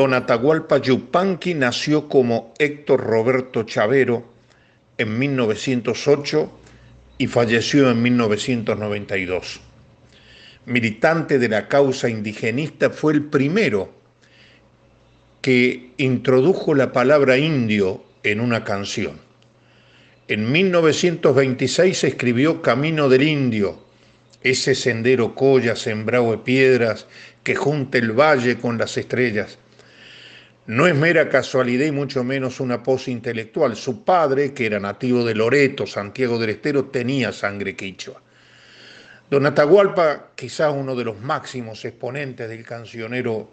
Don Atahualpa Yupanqui nació como Héctor Roberto Chavero en 1908 y falleció en 1992. Militante de la causa indigenista, fue el primero que introdujo la palabra indio en una canción. En 1926 escribió Camino del Indio, ese sendero colla sembrado de piedras que junta el valle con las estrellas. No es mera casualidad y mucho menos una pose intelectual. Su padre, que era nativo de Loreto, Santiago del Estero, tenía sangre quichua. Don Atahualpa, quizás uno de los máximos exponentes del cancionero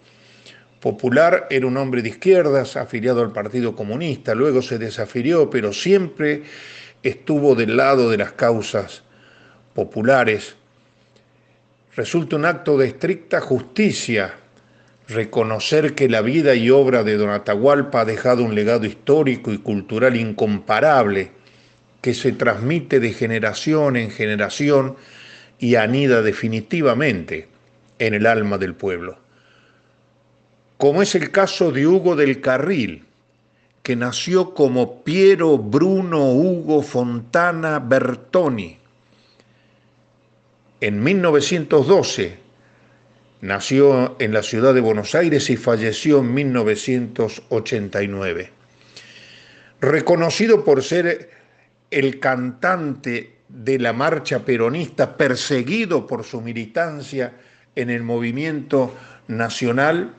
popular, era un hombre de izquierdas, afiliado al Partido Comunista, luego se desafilió, pero siempre estuvo del lado de las causas populares. Resulta un acto de estricta justicia reconocer que la vida y obra de Don Atahualpa ha dejado un legado histórico y cultural incomparable que se transmite de generación en generación y anida definitivamente en el alma del pueblo. Como es el caso de Hugo del Carril, que nació como Piero Bruno Hugo Fontana Bertoni. En 1912 nació en la ciudad de Buenos Aires y falleció en 1989. Reconocido por ser el cantante de la marcha peronista, perseguido por su militancia en el movimiento nacional,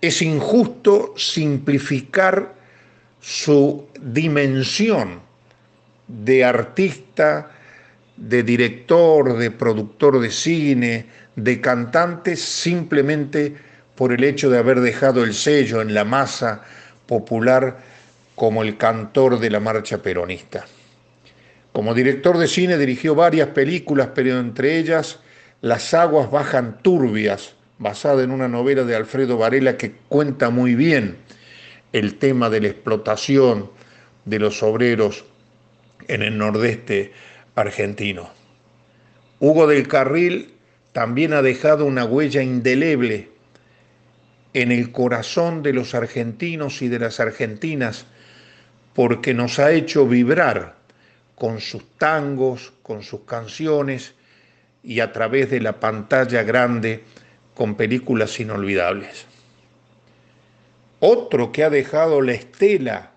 es injusto simplificar su dimensión de artista, de director, de productor de cine, de cantante, simplemente por el hecho de haber dejado el sello en la masa popular como el cantor de la marcha peronista. Como director de cine dirigió varias películas, pero entre ellas Las aguas bajan turbias, basada en una novela de Alfredo Varela que cuenta muy bien el tema de la explotación de los obreros en el nordeste argentino. Hugo del Carril también ha dejado una huella indeleble en el corazón de los argentinos y de las argentinas porque nos ha hecho vibrar con sus tangos, con sus canciones y a través de la pantalla grande con películas inolvidables. Otro que ha dejado la estela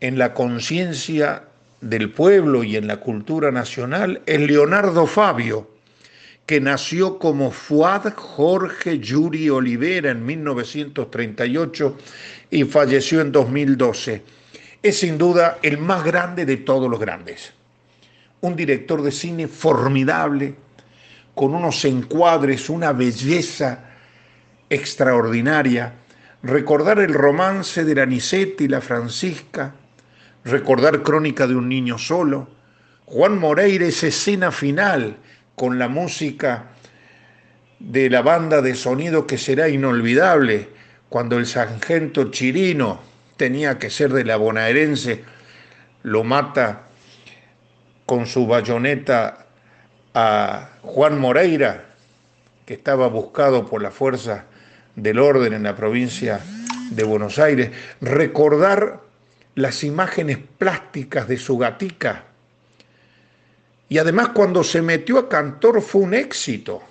en la conciencia del pueblo y en la cultura nacional es Leonardo Fabio, que nació como Fuad Jorge Yuri Olivera en 1938 y falleció en 2012. Es sin duda el más grande de todos los grandes. Un director de cine formidable, con unos encuadres, una belleza extraordinaria. Recordar el romance de la y la Francisca, recordar Crónica de un niño solo, Juan Moreira, esa escena final con la música de la banda de sonido que será inolvidable, cuando el sargento Chirino tenía que ser de la bonaerense, lo mata con su bayoneta a Juan Moreira, que estaba buscado por la fuerza del orden en la provincia de Buenos Aires, recordar las imágenes plásticas de su gatica. Y además cuando se metió a cantor fue un éxito.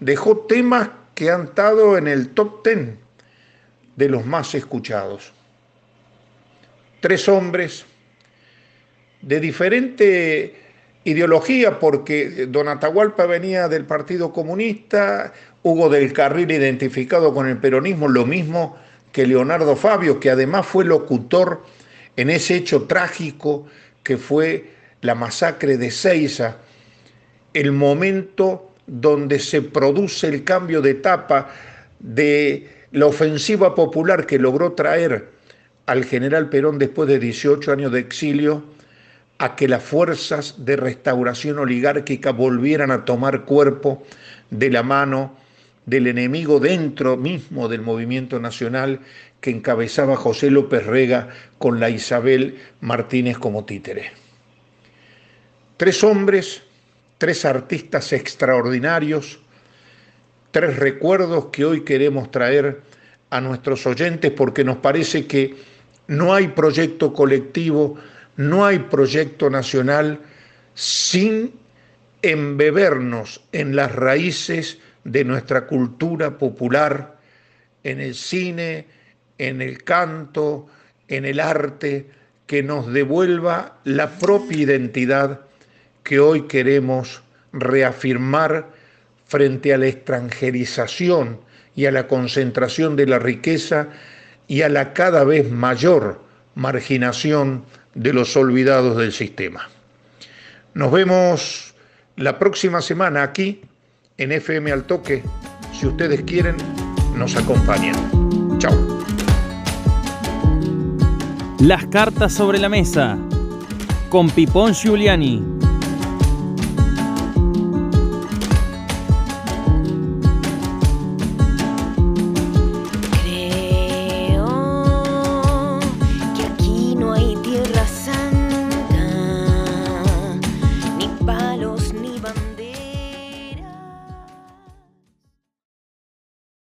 Dejó temas que han estado en el top ten de los más escuchados. Tres hombres de diferente ideología, porque Don Atahualpa venía del Partido Comunista, Hugo del Carril identificado con el peronismo, lo mismo que Leonardo Fabio, que además fue locutor en ese hecho trágico que fue la masacre de Ceiza el momento donde se produce el cambio de etapa de la ofensiva popular que logró traer al general Perón después de 18 años de exilio a que las fuerzas de restauración oligárquica volvieran a tomar cuerpo de la mano del enemigo dentro mismo del movimiento nacional que encabezaba José López Rega con la Isabel Martínez como títere. Tres hombres, tres artistas extraordinarios, tres recuerdos que hoy queremos traer a nuestros oyentes porque nos parece que no hay proyecto colectivo, no hay proyecto nacional sin embebernos en las raíces de nuestra cultura popular, en el cine, en el canto, en el arte, que nos devuelva la propia identidad que hoy queremos reafirmar frente a la extranjerización y a la concentración de la riqueza y a la cada vez mayor marginación de los olvidados del sistema. Nos vemos la próxima semana aquí en FM al toque. Si ustedes quieren, nos acompañan. Chao. Las cartas sobre la mesa con Pipón Giuliani.